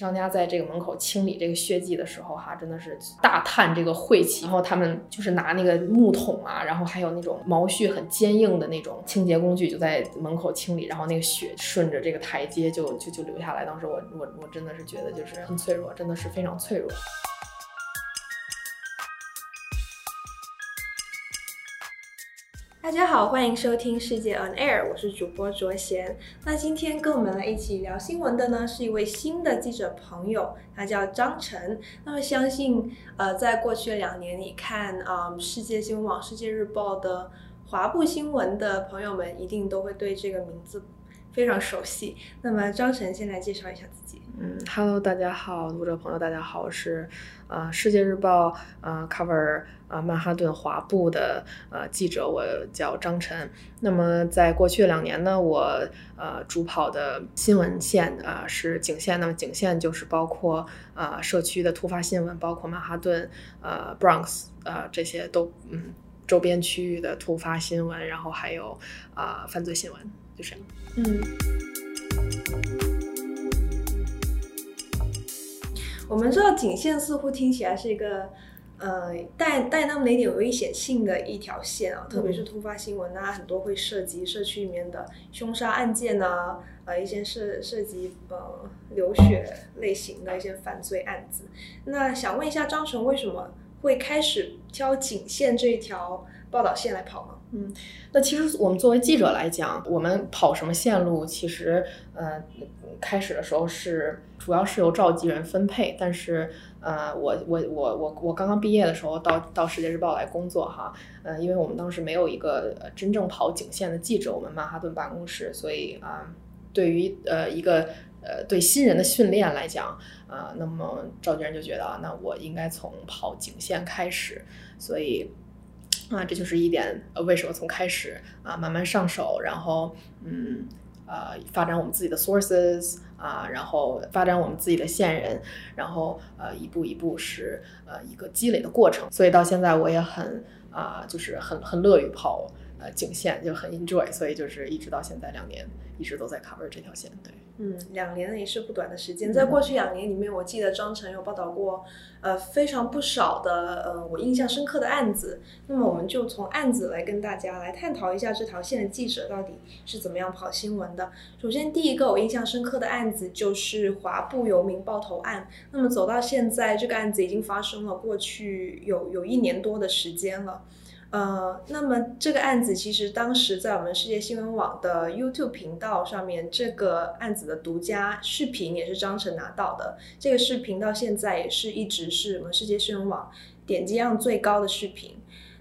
商家在这个门口清理这个血迹的时候，哈，真的是大叹这个晦气。然后他们就是拿那个木桶啊，然后还有那种毛絮很坚硬的那种清洁工具，就在门口清理，然后那个血顺着这个台阶就就就流下来。当时我我我真的是觉得就是很脆弱，真的是非常脆弱。大家好，欢迎收听世界 On Air，我是主播卓贤。那今天跟我们来一起聊新闻的呢，是一位新的记者朋友，他叫张晨。那么相信，呃，在过去的两年，里看啊、呃，世界新闻网、世界日报的华部新闻的朋友们，一定都会对这个名字非常熟悉。那么张晨先来介绍一下自己。嗯，Hello，大家好，读者朋友，大家好，我是啊、呃，世界日报啊、呃、cover 啊、呃、曼哈顿华部的呃记者，我叫张晨。那么在过去两年呢，我呃主跑的新闻线啊、呃、是警线，那么警线就是包括啊、呃、社区的突发新闻，包括曼哈顿呃 Bronx、呃、这些都嗯周边区域的突发新闻，然后还有啊、呃、犯罪新闻，就这样嗯。我们知道警线似乎听起来是一个，呃，带带那么一点危险性的一条线啊，特别是突发新闻啊，很多会涉及社区里面的凶杀案件呐、啊，呃，一些涉涉及呃流血类型的一些犯罪案子。那想问一下张晨，为什么会开始挑警线这一条报道线来跑吗？嗯，那其实我们作为记者来讲，我们跑什么线路，其实呃，开始的时候是主要是由召集人分配，但是呃，我我我我我刚刚毕业的时候到到世界日报来工作哈，呃，因为我们当时没有一个真正跑警线的记者，我们曼哈顿办公室，所以啊、对于呃一个呃对新人的训练来讲，啊、那么赵娟就觉得，那我应该从跑警线开始，所以。啊，这就是一点，呃，为什么从开始啊慢慢上手，然后嗯呃发展我们自己的 sources 啊，然后发展我们自己的线人，然后呃一步一步是呃一个积累的过程，所以到现在我也很啊就是很很乐于跑呃警线，就很 enjoy，所以就是一直到现在两年一直都在 cover 这条线，对。嗯，两年也是不短的时间。在过去两年里面，我记得张晨有报道过，呃，非常不少的，呃，我印象深刻的案子。那么，我们就从案子来跟大家来探讨一下这条线的记者到底是怎么样跑新闻的。首先，第一个我印象深刻的案子就是华埠游民爆头案。那么走到现在，这个案子已经发生了过去有有一年多的时间了。呃，那么这个案子其实当时在我们世界新闻网的 YouTube 频道上面，这个案子的独家视频也是张晨拿到的。这个视频到现在也是一直是我们世界新闻网点击量最高的视频。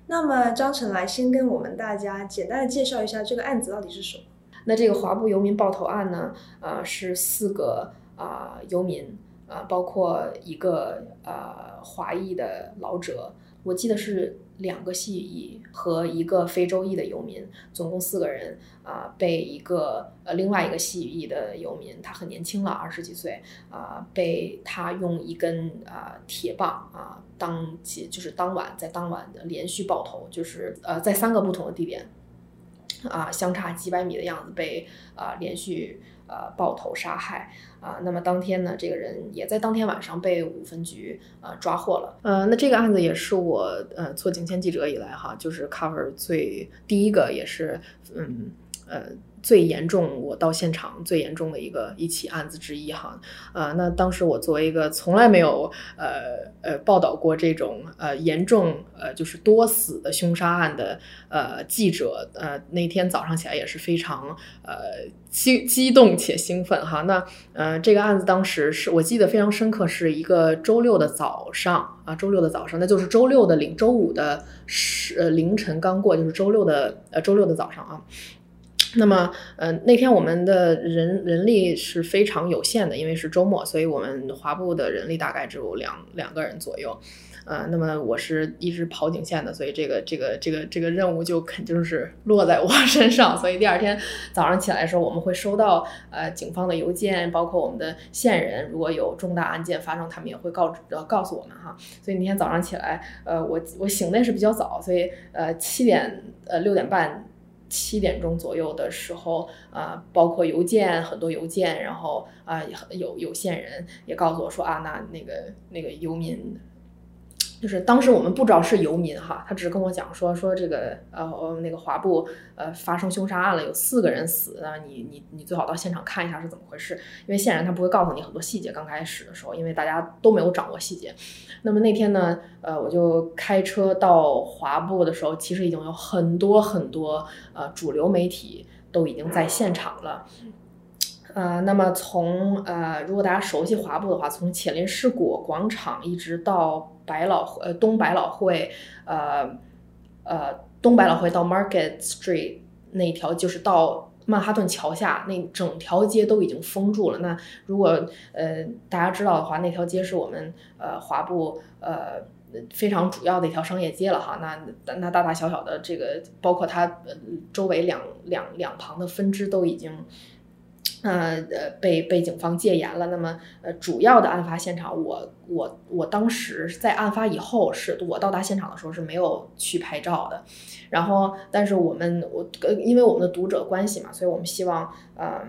那么张晨来先跟我们大家简单的介绍一下这个案子到底是什么？那这个华埠游民爆头案呢，呃，是四个啊、游民啊、包括一个、呃、华裔的老者。我记得是两个西语裔和一个非洲裔的游民，总共四个人啊、被一个呃另外一个西语裔的游民，他很年轻了，二十几岁啊、被他用一根啊、铁棒啊、当即就是当晚在当晚的连续爆头，就是呃在三个不同的地点啊、相差几百米的样子被啊、连续。呃，爆头杀害啊、那么当天呢，这个人也在当天晚上被五分局呃抓获了。呃，那这个案子也是我呃做警签记者以来哈，就是 cover 最第一个，也是嗯呃。最严重，我到现场最严重的一个一起案子之一哈，呃，那当时我作为一个从来没有呃呃报道过这种呃严重呃就是多死的凶杀案的呃记者，呃那天早上起来也是非常呃激激动且兴奋哈。那呃这个案子当时是我记得非常深刻，是一个周六的早上啊，周六的早上，那就是周六的凌周五的十呃凌晨刚过，就是周六的呃周六的早上啊。那么，呃，那天我们的人人力是非常有限的，因为是周末，所以我们华埠的人力大概只有两两个人左右。呃，那么我是一直跑警线的，所以这个这个这个这个任务就肯定是落在我 身上。所以第二天早上起来的时候，我们会收到呃警方的邮件，包括我们的线人，如果有重大案件发生，他们也会告知告诉我们哈。所以那天早上起来，呃，我我醒的是比较早，所以呃七点呃六点半。七点钟左右的时候，啊、呃，包括邮件很多邮件，然后啊、呃，有有线人也告诉我说啊，那那个那个游民。就是当时我们不知道是游民哈，他只是跟我讲说说这个呃那个华埠呃发生凶杀案了，有四个人死啊，你你你最好到现场看一下是怎么回事，因为线人他不会告诉你很多细节，刚开始的时候，因为大家都没有掌握细节。那么那天呢，呃，我就开车到华埠的时候，其实已经有很多很多呃主流媒体都已经在现场了。呃，那么从呃，如果大家熟悉华埠的话，从浅林士果广场一直到百老呃东百老汇，呃呃东百老汇到 Market Street 那一条，就是到曼哈顿桥下那整条街都已经封住了。那如果呃大家知道的话，那条街是我们呃华埠呃非常主要的一条商业街了哈。那那大大小小的这个，包括它周围两两两旁的分支都已经。呃呃，被被警方戒严了。那么，呃，主要的案发现场，我我我当时在案发以后，是我到达现场的时候是没有去拍照的。然后，但是我们我因为我们的读者关系嘛，所以我们希望，呃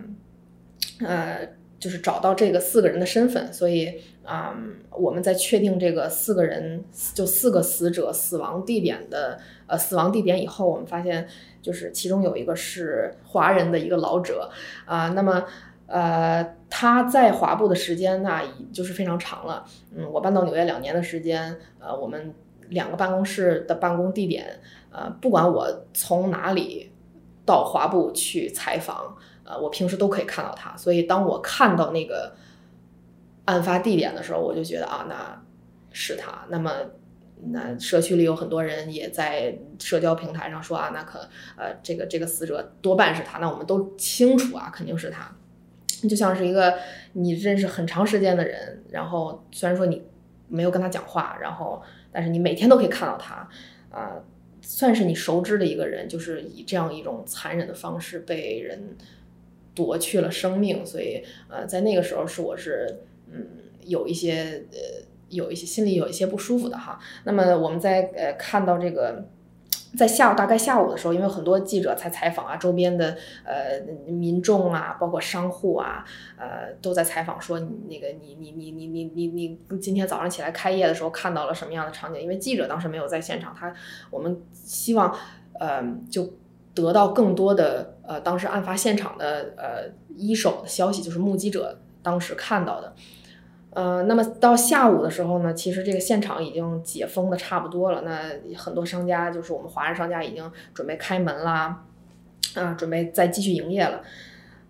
呃，就是找到这个四个人的身份。所以，啊、呃，我们在确定这个四个人就四个死者死亡地点的呃死亡地点以后，我们发现。就是其中有一个是华人的一个老者啊，那么呃他在华埠的时间那已就是非常长了。嗯，我搬到纽约两年的时间，呃，我们两个办公室的办公地点，呃，不管我从哪里到华埠去采访，呃，我平时都可以看到他。所以当我看到那个案发地点的时候，我就觉得啊，那是他。那么。那社区里有很多人也在社交平台上说啊，那可呃，这个这个死者多半是他，那我们都清楚啊，肯定是他，就像是一个你认识很长时间的人，然后虽然说你没有跟他讲话，然后但是你每天都可以看到他，啊、算是你熟知的一个人，就是以这样一种残忍的方式被人夺去了生命，所以呃，在那个时候是我是嗯有一些呃。有一些心里有一些不舒服的哈，那么我们在呃看到这个，在下午大概下午的时候，因为很多记者在采访啊，周边的呃民众啊，包括商户啊，呃都在采访说那个你你你你你你你今天早上起来开业的时候看到了什么样的场景？因为记者当时没有在现场，他我们希望呃就得到更多的呃当时案发现场的呃一手的消息，就是目击者当时看到的。呃，那么到下午的时候呢，其实这个现场已经解封的差不多了。那很多商家，就是我们华人商家，已经准备开门啦，啊、准备再继续营业了。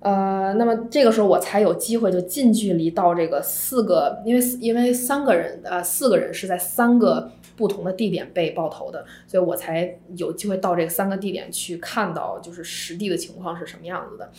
呃，那么这个时候我才有机会就近距离到这个四个，因为因为三个人，呃，四个人是在三个不同的地点被爆头的，所以我才有机会到这三个地点去看到，就是实地的情况是什么样子的。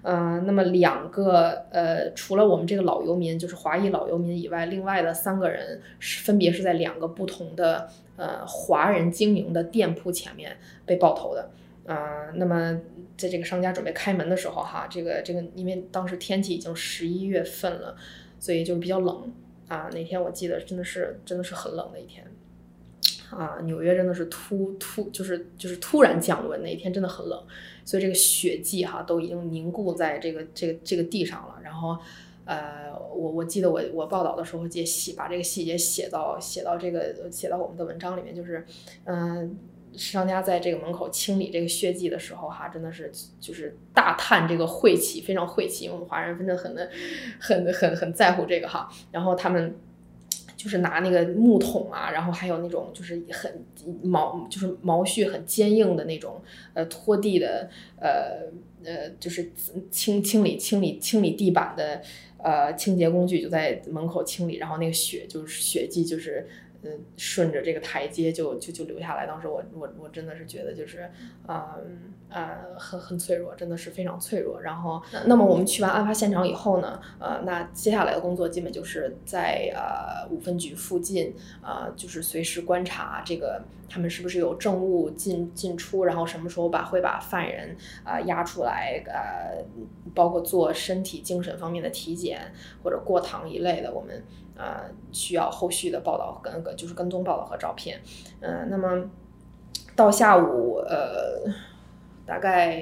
呃，那么两个，呃，除了我们这个老游民，就是华裔老游民以外，另外的三个人是分别是在两个不同的，呃，华人经营的店铺前面被爆头的。啊、那么在这个商家准备开门的时候，哈，这个这个，因为当时天气已经十一月份了，所以就是比较冷啊。那天我记得真的是真的是很冷的一天啊，纽约真的是突突就是就是突然降温，那一天真的很冷，所以这个雪迹哈都已经凝固在这个这个这个地上了。然后呃，我我记得我我报道的时候也写把这个细节写到写到这个写到我们的文章里面，就是嗯。商家在这个门口清理这个血迹的时候，哈，真的是就是大叹这个晦气，非常晦气。因为我们华人真的很的很很很在乎这个哈。然后他们就是拿那个木桶啊，然后还有那种就是很毛，就是毛絮很坚硬的那种呃拖地的呃呃就是清清理清理清理地板的呃清洁工具就在门口清理，然后那个血就是血迹就是。嗯，顺着这个台阶就就就流下来。当时我我我真的是觉得就是，啊、呃、很很脆弱，真的是非常脆弱。然后，那么我们去完案发现场以后呢，呃，那接下来的工作基本就是在呃五分局附近，啊、呃，就是随时观察这个他们是不是有证物进进出，然后什么时候把会把犯人啊、呃、押出来，呃，包括做身体精神方面的体检或者过堂一类的，我们。呃，需要后续的报道跟个就是跟踪报道和照片，嗯、呃，那么到下午呃，大概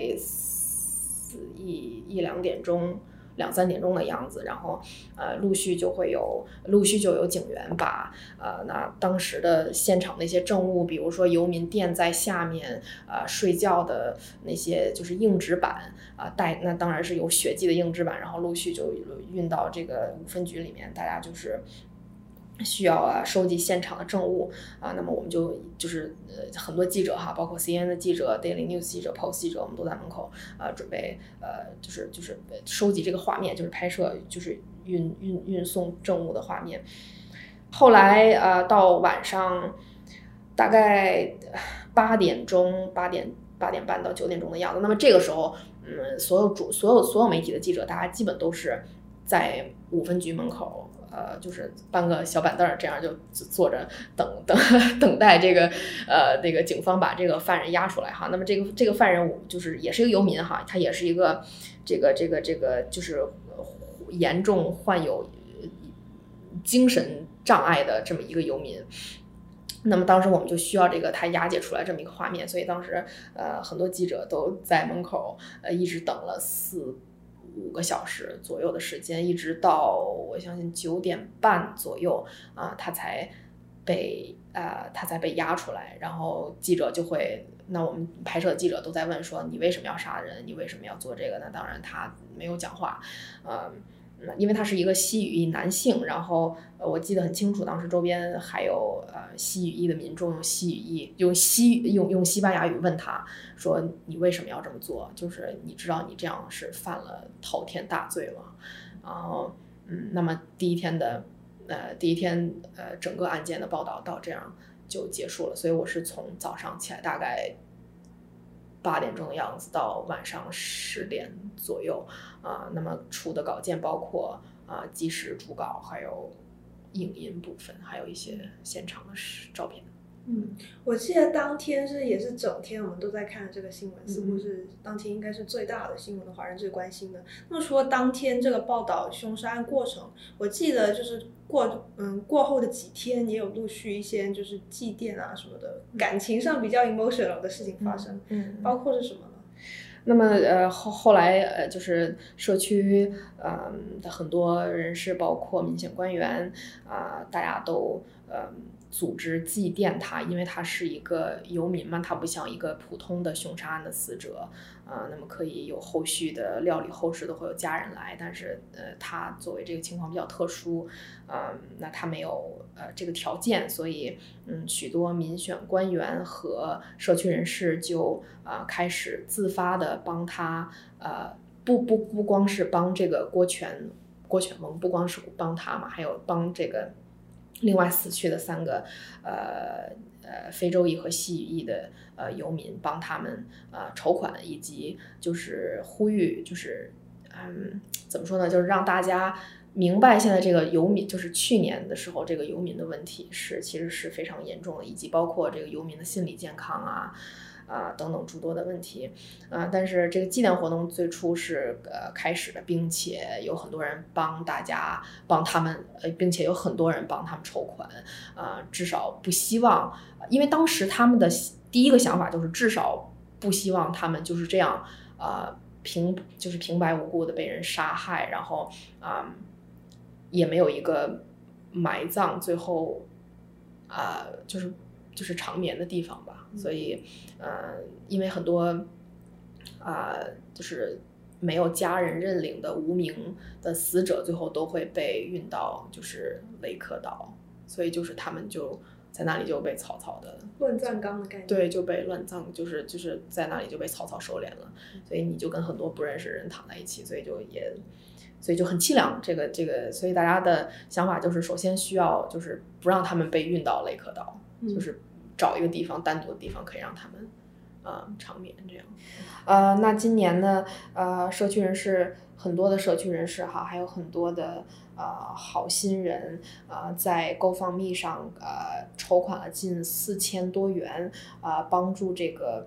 一一两点钟。两三点钟的样子，然后呃，陆续就会有陆续就有警员把呃那当时的现场那些证物，比如说游民垫在下面呃睡觉的那些就是硬纸板啊、带，那当然是有血迹的硬纸板，然后陆续就运到这个五分局里面，大家就是。需要啊收集现场的证物啊，那么我们就就是呃很多记者哈，包括 CNN 的记者、Daily News 记者、Post 记者，我们都在门口啊准备呃就是就是收集这个画面，就是拍摄就是运运运送证物的画面。后来呃到晚上大概八点钟、八点八点半到九点钟的样子，那么这个时候嗯所有主所有所有媒体的记者，大家基本都是在五分局门口。呃，就是搬个小板凳儿，这样就坐着等等 等待这个呃那个警方把这个犯人押出来哈。那么这个这个犯人就是也是一个游民哈，他也是一个这个这个这个就是严重患有精神障碍的这么一个游民。那么当时我们就需要这个他押解出来这么一个画面，所以当时呃很多记者都在门口呃一直等了四。五个小时左右的时间，一直到我相信九点半左右啊，他才被啊、呃，他才被押出来。然后记者就会，那我们拍摄的记者都在问说：“你为什么要杀人？你为什么要做这个？”那当然他没有讲话，嗯因为他是一个西语裔男性，然后呃，我记得很清楚，当时周边还有呃西语裔的民众用西语裔用西用用西班牙语问他说：“你为什么要这么做？就是你知道你这样是犯了滔天大罪吗？”然后嗯，那么第一天的呃第一天呃整个案件的报道到这样就结束了，所以我是从早上起来大概。八点钟的样子到晚上十点左右啊、那么出的稿件包括啊即时主稿，还有影音部分，还有一些现场的照片。嗯，我记得当天是也是整天我们都在看这个新闻，嗯、似乎是当天应该是最大的新闻的华人最关心的。那么除了当天这个报道凶杀案过程，我记得就是过嗯过后的几天也有陆续一些就是祭奠啊什么的，感情上比较 emotional 的事情发生。嗯，包括是什么呢？那么呃后后来呃就是社区呃的很多人士，包括民选官员啊、呃，大家都呃。组织祭奠他，因为他是一个游民嘛，他不像一个普通的凶杀案的死者，啊、呃，那么可以有后续的料理后事都会有家人来，但是呃，他作为这个情况比较特殊，嗯、那他没有呃这个条件，所以嗯，许多民选官员和社区人士就啊、呃、开始自发的帮他，呃，不不不光是帮这个郭全郭全蒙，不光是帮他嘛，还有帮这个。另外死去的三个，呃呃非洲裔和西语裔的呃游民，帮他们呃筹款，以及就是呼吁，就是嗯怎么说呢，就是让大家明白现在这个游民，就是去年的时候这个游民的问题是其实是非常严重的，以及包括这个游民的心理健康啊。啊，等等诸多的问题，啊，但是这个祭奠活动最初是呃开始的，并且有很多人帮大家帮他们，呃，并且有很多人帮他们筹款，啊，至少不希望，因为当时他们的第一个想法就是至少不希望他们就是这样，啊，平就是平白无故的被人杀害，然后啊，也没有一个埋葬，最后啊，就是就是长眠的地方吧。所以，呃，因为很多啊、呃，就是没有家人认领的无名的死者，最后都会被运到就是雷克岛，所以就是他们就在那里就被草草的乱葬岗的概念，对，就被乱葬，就是就是在那里就被草草收敛了。所以你就跟很多不认识的人躺在一起，所以就也，所以就很凄凉。这个这个，所以大家的想法就是，首先需要就是不让他们被运到雷克岛，嗯、就是。找一个地方，单独的地方可以让他们，呃，长眠这样。呃，那今年呢，呃，社区人士很多的社区人士哈，还有很多的呃好心人啊、呃，在 GoFundMe 上呃筹款了近四千多元啊、呃，帮助这个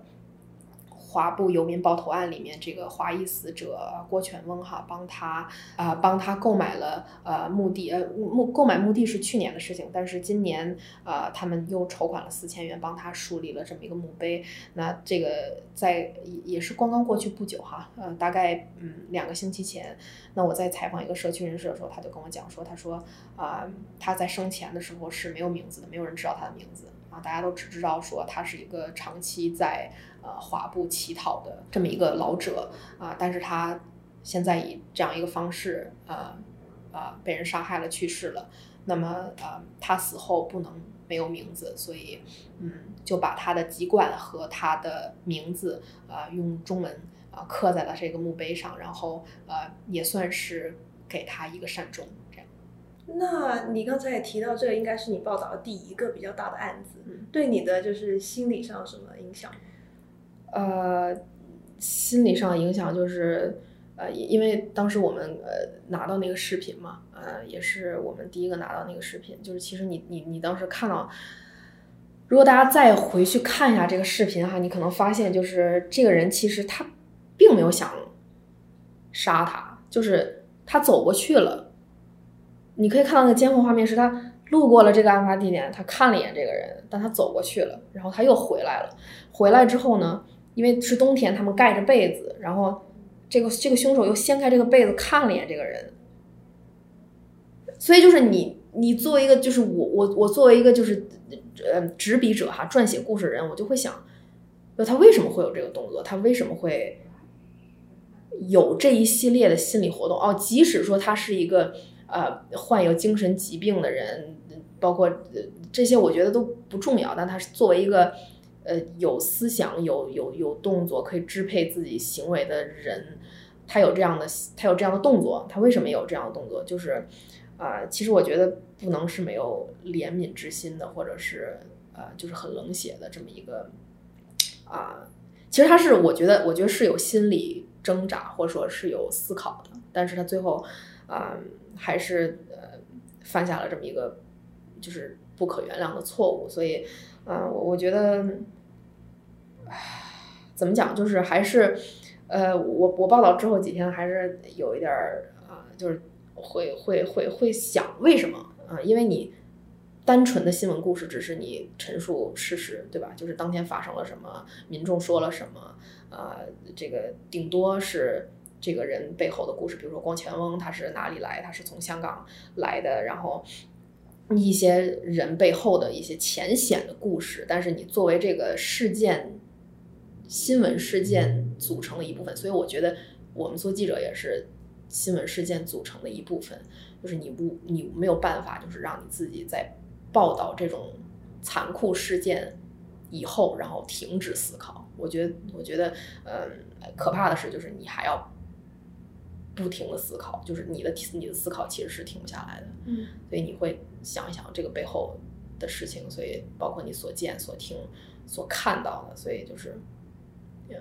华埠游民爆头案里面这个华裔死者郭全翁哈，帮他啊、帮他购买了呃墓地呃墓购买墓地是去年的事情，但是今年呃他们又筹款了四千元帮他树立了这么一个墓碑。那这个在也是刚刚过去不久哈，呃大概嗯两个星期前，那我在采访一个社区人士的时候，他就跟我讲说，他说啊、他在生前的时候是没有名字的，没有人知道他的名字。啊，大家都只知道说他是一个长期在呃华埠乞讨的这么一个老者啊，但是他现在以这样一个方式啊啊被人杀害了去世了。那么啊，他死后不能没有名字，所以嗯就把他的籍贯和他的名字啊用中文啊刻在了这个墓碑上，然后呃也算是给他一个善终。那你刚才也提到，这个应该是你报道的第一个比较大的案子，嗯、对你的就是心理上有什么影响？呃，心理上影响就是，呃，因为当时我们呃拿到那个视频嘛，呃，也是我们第一个拿到那个视频，就是其实你你你当时看到，如果大家再回去看一下这个视频哈，你可能发现就是这个人其实他并没有想杀他，就是他走过去了。你可以看到那个监控画面，是他路过了这个案发地点，他看了一眼这个人，但他走过去了，然后他又回来了。回来之后呢，因为是冬天，他们盖着被子，然后这个这个凶手又掀开这个被子看了一眼这个人。所以就是你，你作为一个就是我我我作为一个就是呃执笔者哈，撰写故事人，我就会想，那他为什么会有这个动作？他为什么会有这一系列的心理活动？哦，即使说他是一个。呃，患有精神疾病的人，包括这些，我觉得都不重要。但他是作为一个呃有思想、有有有动作、可以支配自己行为的人，他有这样的他有这样的动作，他为什么有这样的动作？就是啊、其实我觉得不能是没有怜悯之心的，或者是呃，就是很冷血的这么一个啊、其实他是，我觉得，我觉得是有心理挣扎，或者说是有思考的，但是他最后啊。还是呃犯下了这么一个就是不可原谅的错误，所以，嗯、呃，我我觉得，唉，怎么讲，就是还是，呃，我我报道之后几天还是有一点儿啊、就是会会会会想为什么啊、因为你单纯的新闻故事只是你陈述事实，对吧？就是当天发生了什么，民众说了什么，啊、呃，这个顶多是。这个人背后的故事，比如说光前翁，他是哪里来？他是从香港来的，然后一些人背后的一些浅显的故事。但是你作为这个事件新闻事件组成的一部分，所以我觉得我们做记者也是新闻事件组成的一部分。就是你不，你没有办法，就是让你自己在报道这种残酷事件以后，然后停止思考。我觉得，我觉得，嗯，可怕的是，就是你还要。不停的思考，就是你的你的思考其实是停不下来的，嗯，所以你会想一想这个背后的事情，所以包括你所见所听所看到的，所以就是，yeah.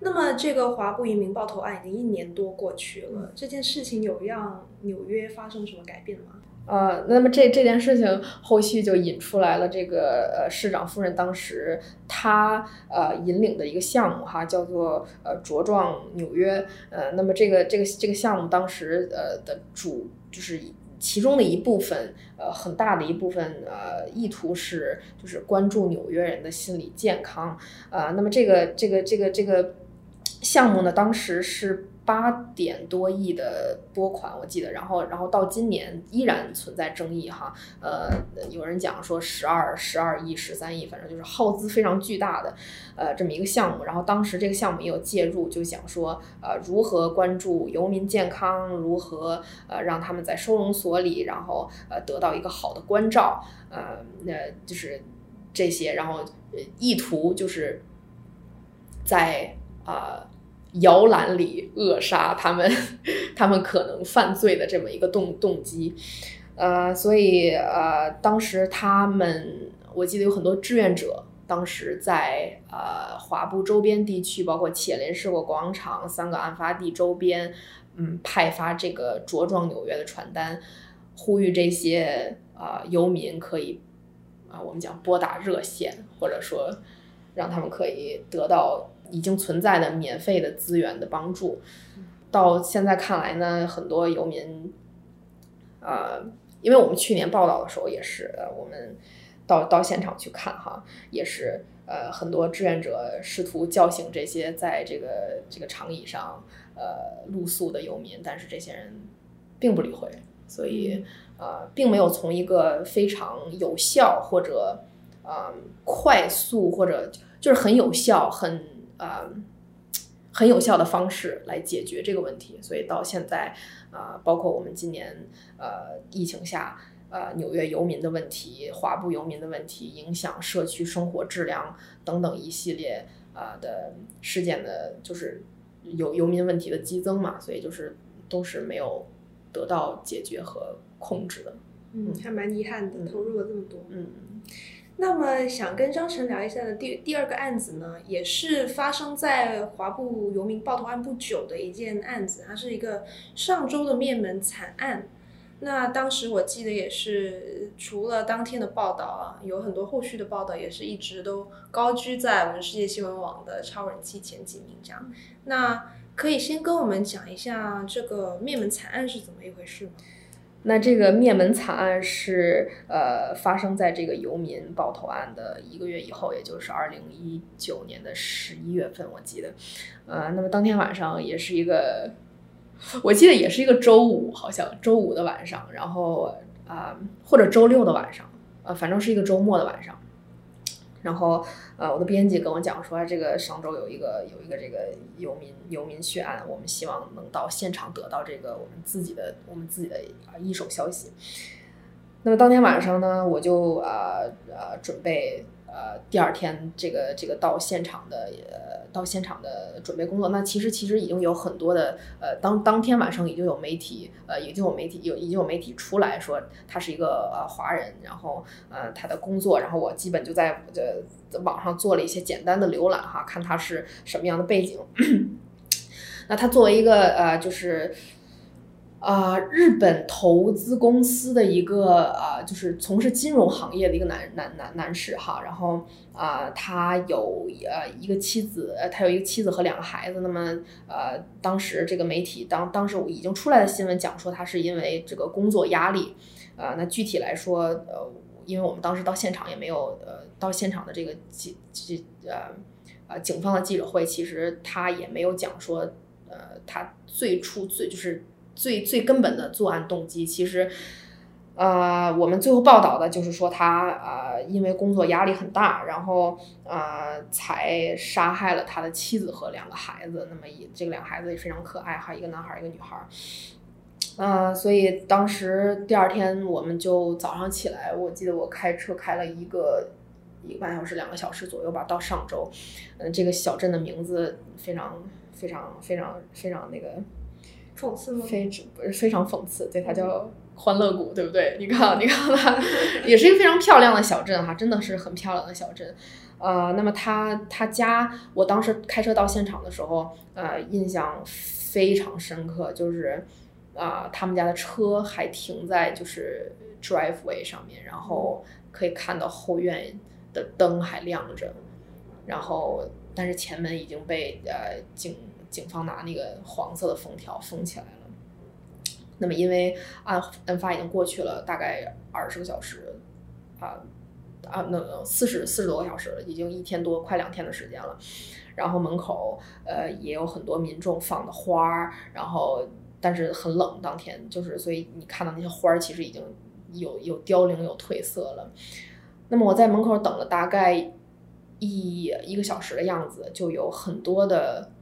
那么这个华埠移民爆头案已经一年多过去了，嗯，这件事情有让纽约发生什么改变吗？呃，那么这这件事情后续就引出来了，这个呃市长夫人当时她呃引领的一个项目哈，叫做呃茁壮纽约，呃，那么这个这个这个项目当时呃的主就是其中的一部分，呃很大的一部分呃意图是就是关注纽约人的心理健康，呃，那么这个这个这个这个项目呢，当时是。八点多亿的拨款，我记得，然后，然后到今年依然存在争议哈，呃，有人讲说十二、十二亿、十三亿，反正就是耗资非常巨大的，呃，这么一个项目。然后当时这个项目也有介入，就想说，呃，如何关注游民健康，如何呃让他们在收容所里，然后呃得到一个好的关照，呃，那就是这些，然后意图就是在啊。摇篮里扼杀他们，他们可能犯罪的这么一个动动机，呃，所以呃，当时他们我记得有很多志愿者，当时在呃华埠周边地区，包括茄林士果广场三个案发地周边，嗯，派发这个茁壮纽约的传单，呼吁这些啊、呃、游民可以啊、我们讲拨打热线，或者说让他们可以得到。已经存在的免费的资源的帮助。到现在看来呢，很多游民，呃，因为我们去年报道的时候也是，呃，我们到到现场去看哈，也是呃，很多志愿者试图叫醒这些在这个这个长椅上呃露宿的游民，但是这些人并不理会，所以呃，并没有从一个非常有效或者呃快速或者就是很有效很呃。很有效的方式来解决这个问题，所以到现在，啊、呃，包括我们今年，呃，疫情下，呃，纽约游民的问题、华埠游民的问题，影响社区生活质量等等一系列啊、呃、的事件的，就是有游民问题的激增嘛，所以就是都是没有得到解决和控制的。嗯，还蛮遗憾的，投入了这么多。嗯。那么想跟张晨聊一下的第第二个案子呢，也是发生在华埠游民爆头案不久的一件案子，它是一个上周的灭门惨案。那当时我记得也是，除了当天的报道啊，有很多后续的报道也是一直都高居在我们世界新闻网的超人气前几名这样。那可以先跟我们讲一下这个灭门惨案是怎么一回事吗？那这个灭门惨案是呃发生在这个游民爆头案的一个月以后，也就是二零一九年的十一月份，我记得，呃，那么当天晚上也是一个，我记得也是一个周五，好像周五的晚上，然后啊、或者周六的晚上，呃，反正是一个周末的晚上。然后，呃，我的编辑跟我讲说，这个上周有一个有一个这个游民游民血案，我们希望能到现场得到这个我们自己的我们自己的一手消息。那么当天晚上呢，我就啊啊，准备。呃，第二天这个这个到现场的呃到现场的准备工作，那其实其实已经有很多的呃当当天晚上已经有媒体呃已经有媒体有已经有媒体出来说他是一个呃华人，然后呃他的工作，然后我基本就在呃网上做了一些简单的浏览哈，看他是什么样的背景。那他作为一个呃就是。啊、日本投资公司的一个、呃，就是从事金融行业的一个男男男男士哈，然后啊、他有呃一个妻子，他有一个妻子和两个孩子。那么呃，当时这个媒体当当时已经出来的新闻讲说他是因为这个工作压力，啊、呃，那具体来说，呃，因为我们当时到现场也没有呃到现场的这个记记呃呃警方的记者会，其实他也没有讲说呃他最初最就是。最最根本的作案动机，其实，呃，我们最后报道的就是说他呃，因为工作压力很大，然后呃，才杀害了他的妻子和两个孩子。那么，也这个两个孩子也非常可爱哈，一个男孩，一个女孩。呃，所以当时第二天我们就早上起来，我记得我开车开了一个一个半小时，两个小时左右吧，到上周。嗯、这个小镇的名字非常非常非常非常那个。讽刺吗？非不是非常讽刺，对，它叫欢乐谷，对不对？你看，你看它，也是一个非常漂亮的小镇哈，真的是很漂亮的小镇。呃，那么他他家，我当时开车到现场的时候，呃，印象非常深刻，就是啊、呃，他们家的车还停在就是 driveway 上面，然后可以看到后院的灯还亮着，然后但是前门已经被呃警。警方拿那个黄色的封条封起来了。那么，因为案案发已经过去了大概二十个小时，啊啊，那四十四十多个小时了，已经一天多快两天的时间了。然后门口呃也有很多民众放的花儿，然后但是很冷，当天就是所以你看到那些花儿其实已经有有凋零有褪色了。那么我在门口等了大概一一个小时的样子，就有很多的。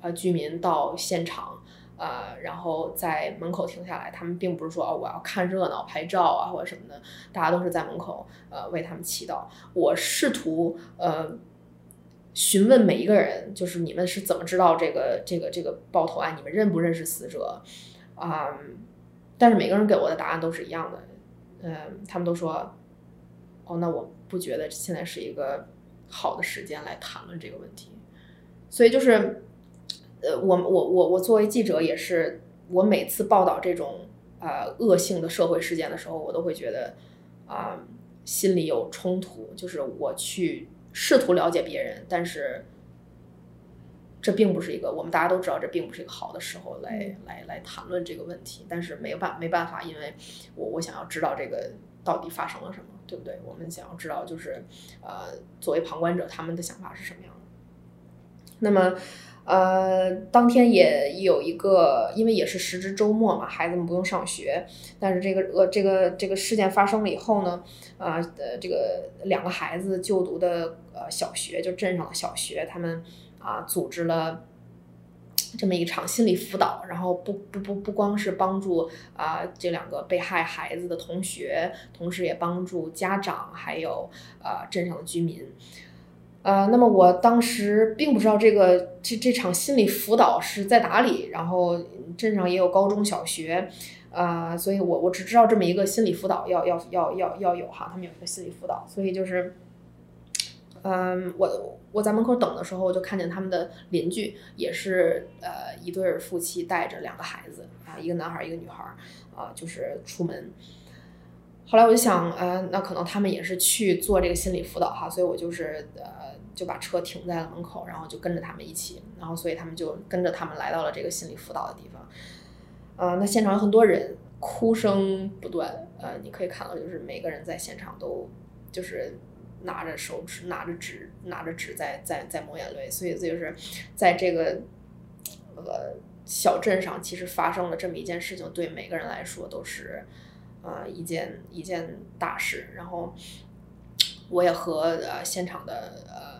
呃，居民到现场，呃，然后在门口停下来。他们并不是说哦，我要看热闹、拍照啊，或者什么的。大家都是在门口，呃，为他们祈祷。我试图呃询问每一个人，就是你们是怎么知道这个这个这个爆头案？你们认不认识死者？啊、但是每个人给我的答案都是一样的。嗯、他们都说，哦，那我不觉得现在是一个好的时间来谈论这个问题。所以就是。呃，我我我我作为记者也是，我每次报道这种呃恶性的社会事件的时候，我都会觉得啊、呃、心里有冲突，就是我去试图了解别人，但是这并不是一个我们大家都知道，这并不是一个好的时候来、嗯、来来谈论这个问题。但是没办没办法，因为我我想要知道这个到底发生了什么，对不对？我们想要知道就是呃，作为旁观者他们的想法是什么样的。那么。呃，当天也有一个，因为也是时值周末嘛，孩子们不用上学。但是这个呃，这个这个事件发生了以后呢，啊呃，这个两个孩子就读的呃小学，就镇上的小学，他们啊组织了这么一场心理辅导，然后不不不不光是帮助啊这两个被害孩子的同学，同时也帮助家长还有啊镇上的居民。呃，那么我当时并不知道这个这这场心理辅导是在哪里，然后镇上也有高中小学，呃，所以我我只知道这么一个心理辅导要要要要要有哈，他们有一个心理辅导，所以就是，嗯，我我在门口等的时候，我就看见他们的邻居也是呃一对夫妻带着两个孩子啊，一个男孩一个女孩啊，就是出门。后来我就想，呃，那可能他们也是去做这个心理辅导哈，所以我就是呃就把车停在了门口，然后就跟着他们一起，然后所以他们就跟着他们来到了这个心理辅导的地方。呃，那现场有很多人，哭声不断，呃，你可以看到就是每个人在现场都就是拿着手纸、拿着纸、拿着纸在在在抹眼泪，所以这就是在这个呃小镇上，其实发生了这么一件事情，对每个人来说都是。呃，一件一件大事，然后我也和呃现场的呃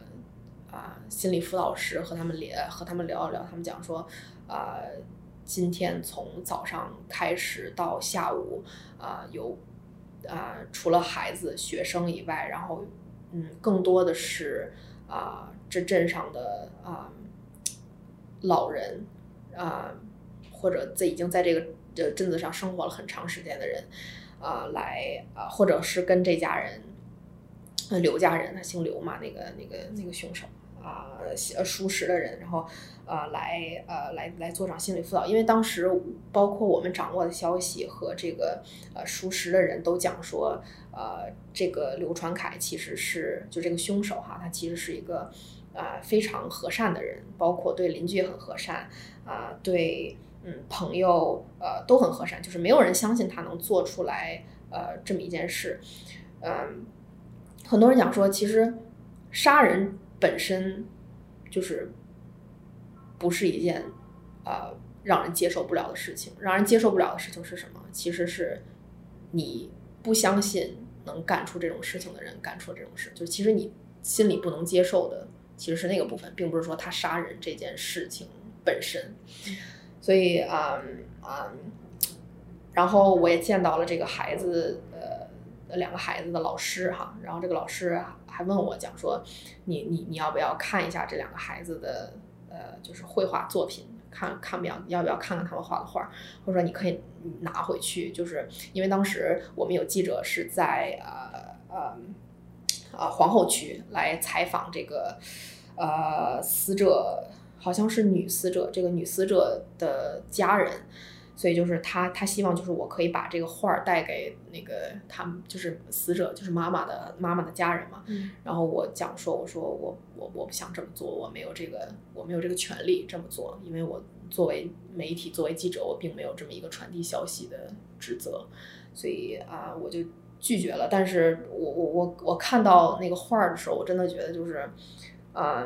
啊、心理辅导师和他们聊，和他们聊一聊，他们讲说，啊、呃，今天从早上开始到下午，啊、有啊、除了孩子、学生以外，然后嗯，更多的是啊、这镇上的啊、老人啊、或者在已经在这个。这镇子上生活了很长时间的人，啊、来啊、或者是跟这家人，刘家人，他姓刘嘛，那个那个那个凶手啊，呃，熟识的人，然后啊、呃，来呃，来来做场心理辅导，因为当时包括我们掌握的消息和这个呃熟识的人都讲说，呃，这个刘传凯其实是就这个凶手哈，他其实是一个啊、呃、非常和善的人，包括对邻居也很和善啊、对。嗯，朋友呃都很和善，就是没有人相信他能做出来呃这么一件事。嗯，很多人讲说，其实杀人本身就是不是一件呃让人接受不了的事情。让人接受不了的事情是什么？其实是你不相信能干出这种事情的人干出这种事。就其实你心里不能接受的，其实是那个部分，并不是说他杀人这件事情本身。所以啊啊、嗯嗯，然后我也见到了这个孩子，呃，两个孩子的老师哈，然后这个老师还问我讲说，你你你要不要看一下这两个孩子的呃，就是绘画作品，看看不要要不要看看他们画的画，或者说你可以拿回去，就是因为当时我们有记者是在呃呃呃皇后区来采访这个呃死者。好像是女死者，这个女死者的家人，所以就是他，他希望就是我可以把这个画儿带给那个他们，就是死者，就是妈妈的妈妈的家人嘛。嗯。然后我讲说，我说我我我不想这么做，我没有这个我没有这个权利这么做，因为我作为媒体，作为记者，我并没有这么一个传递消息的职责，所以啊，我就拒绝了。但是我我我我看到那个画儿的时候，我真的觉得就是，啊。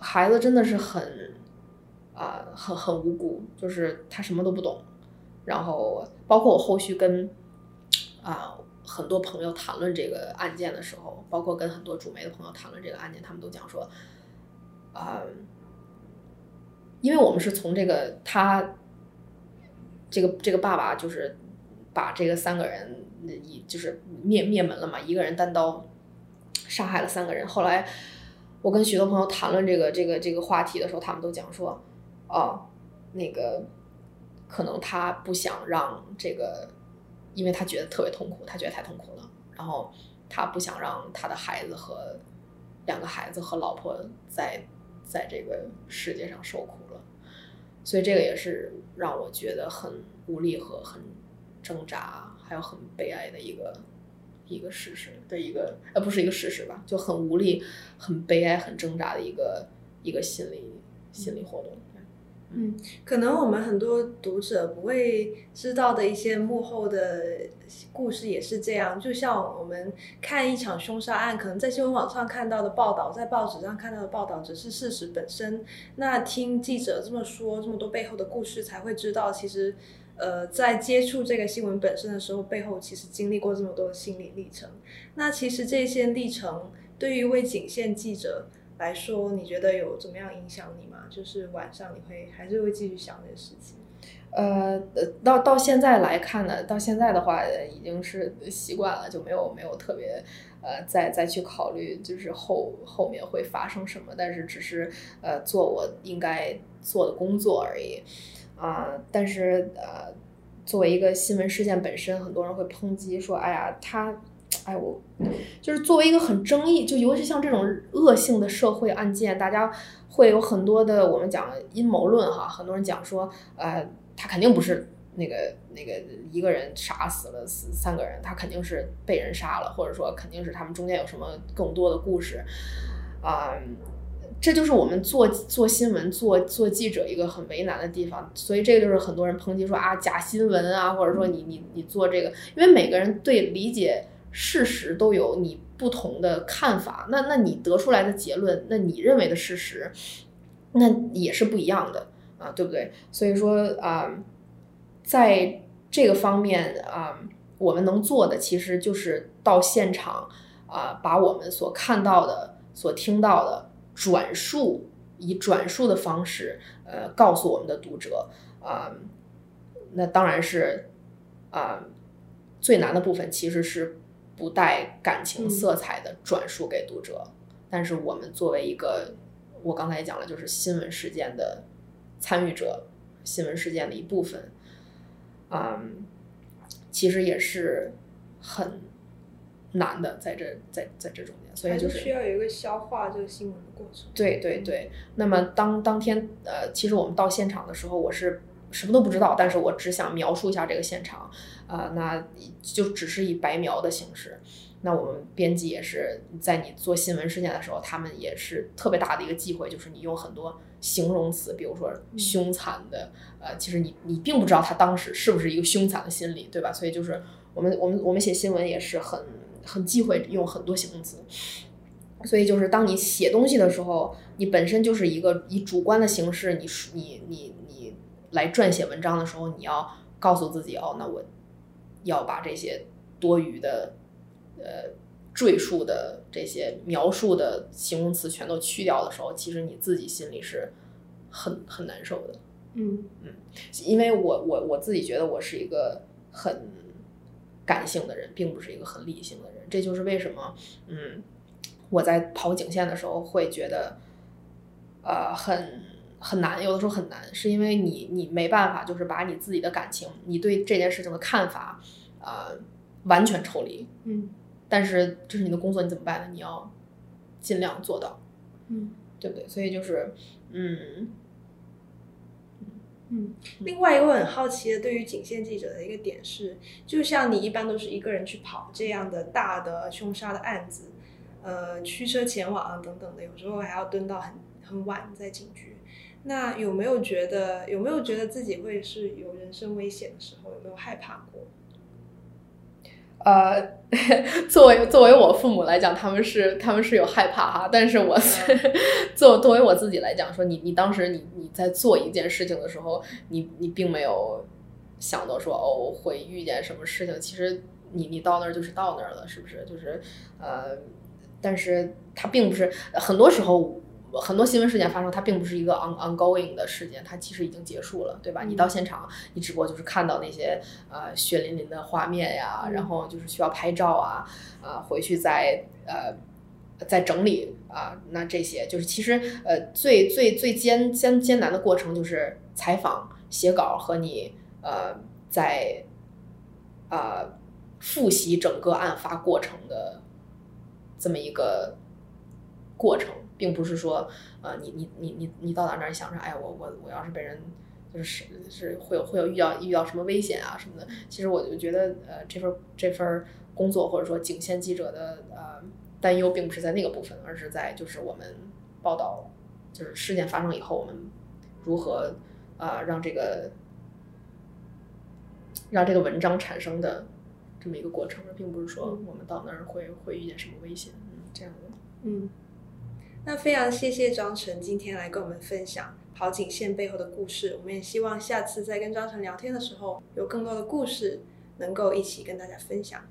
孩子真的是很，啊、很很无辜，就是他什么都不懂。然后包括我后续跟啊、很多朋友谈论这个案件的时候，包括跟很多主媒的朋友谈论这个案件，他们都讲说，啊、因为我们是从这个他这个这个爸爸就是把这个三个人一就是灭灭门了嘛，一个人单刀杀害了三个人，后来。我跟许多朋友谈论这个这个这个话题的时候，他们都讲说，哦，那个可能他不想让这个，因为他觉得特别痛苦，他觉得太痛苦了，然后他不想让他的孩子和两个孩子和老婆在在这个世界上受苦了，所以这个也是让我觉得很无力和很挣扎，还有很悲哀的一个。一个事实的一个，呃，不是一个事实吧，就很无力、很悲哀、很挣扎的一个一个心理心理活动。嗯，可能我们很多读者不会知道的一些幕后的故事也是这样。就像我们看一场凶杀案，可能在新闻网上看到的报道，在报纸上看到的报道只是事实本身。那听记者这么说，这么多背后的故事，才会知道其实，呃，在接触这个新闻本身的时候，背后其实经历过这么多的心理历程。那其实这些历程对于一位警线记者来说，你觉得有怎么样影响你吗？就是晚上你会还是会继续想这个事情？呃，到到现在来看呢，到现在的话已经是习惯了，就没有没有特别呃再再去考虑就是后后面会发生什么，但是只是呃做我应该做的工作而已啊、但是呃，作为一个新闻事件本身，很多人会抨击说，哎呀，他。哎，我就是作为一个很争议，就尤其像这种恶性的社会案件，大家会有很多的我们讲阴谋论哈，很多人讲说，呃，他肯定不是那个那个一个人杀死了四三个人，他肯定是被人杀了，或者说肯定是他们中间有什么更多的故事，啊、这就是我们做做新闻、做做记者一个很为难的地方，所以这个就是很多人抨击说啊假新闻啊，或者说你你你做这个，因为每个人对理解。事实都有你不同的看法，那那你得出来的结论，那你认为的事实，那也是不一样的啊，对不对？所以说啊，在这个方面啊，我们能做的其实就是到现场啊，把我们所看到的、所听到的转述，以转述的方式，呃，告诉我们的读者啊，那当然是啊，最难的部分其实是。不带感情色彩的转述给读者，嗯，但是我们作为一个，我刚才也讲了，就是新闻事件的参与者，新闻事件的一部分，嗯，其实也是很难的，在这在在这中间，所以就是需要有一个消化这个新闻的过程。对对对，那么当当天呃，其实我们到现场的时候，我是。什么都不知道，但是我只想描述一下这个现场，啊、呃，那就只是以白描的形式。那我们编辑也是在你做新闻事件的时候，他们也是特别大的一个忌讳，就是你用很多形容词，比如说凶残的，呃，其实你你并不知道他当时是不是一个凶残的心理，对吧？所以就是我们我们我们写新闻也是很很忌讳用很多形容词。所以就是当你写东西的时候，你本身就是一个以主观的形式，你你你你。来撰写文章的时候，你要告诉自己哦，那我要把这些多余的、呃赘述的这些描述的形容词全都去掉的时候，其实你自己心里是很很难受的。嗯嗯，因为我我我自己觉得我是一个很感性的人，并不是一个很理性的人。这就是为什么，嗯，我在跑警线的时候会觉得，呃，很。很难，有的时候很难，是因为你你没办法，就是把你自己的感情，你对这件事情的看法，呃，完全抽离。嗯。但是这是你的工作，你怎么办呢？你要尽量做到。嗯，对不对？所以就是，嗯，嗯。另外一个我很好奇的，对于警线记者的一个点是，就像你一般都是一个人去跑这样的大的凶杀的案子，呃，驱车前往啊等等的，有时候还要蹲到很很晚在警局。那有没有觉得有没有觉得自己会是有人身危险的时候？有没有害怕过？呃，作为作为我父母来讲，他们是他们是有害怕哈，但是我 作作为我自己来讲，说你你当时你你在做一件事情的时候，你你并没有想到说哦会遇见什么事情。其实你你到那儿就是到那儿了，是不是？就是呃，但是他并不是很多时候。很多新闻事件发生，它并不是一个 on ongoing 的事件，它其实已经结束了，对吧？嗯、你到现场，你只不过就是看到那些呃血淋淋的画面呀，嗯、然后就是需要拍照啊，啊、呃，回去再呃再整理啊、呃，那这些就是其实呃最最最艰艰艰难的过程就是采访、写稿和你呃在啊、呃、复习整个案发过程的这么一个过程。并不是说，呃，你你你你你到哪哪儿想着，哎，我我我要是被人，就是是会有会有遇到遇到什么危险啊什么的。其实我就觉得，呃，这份这份工作或者说警线记者的呃担忧，并不是在那个部分，而是在就是我们报道，就是事件发生以后，我们如何啊、呃、让这个让这个文章产生的这么一个过程，并不是说我们到那儿会会遇见什么危险，嗯，这样的。嗯，那非常谢谢张晨今天来跟我们分享跑景线背后的故事。我们也希望下次再跟张晨聊天的时候，有更多的故事能够一起跟大家分享。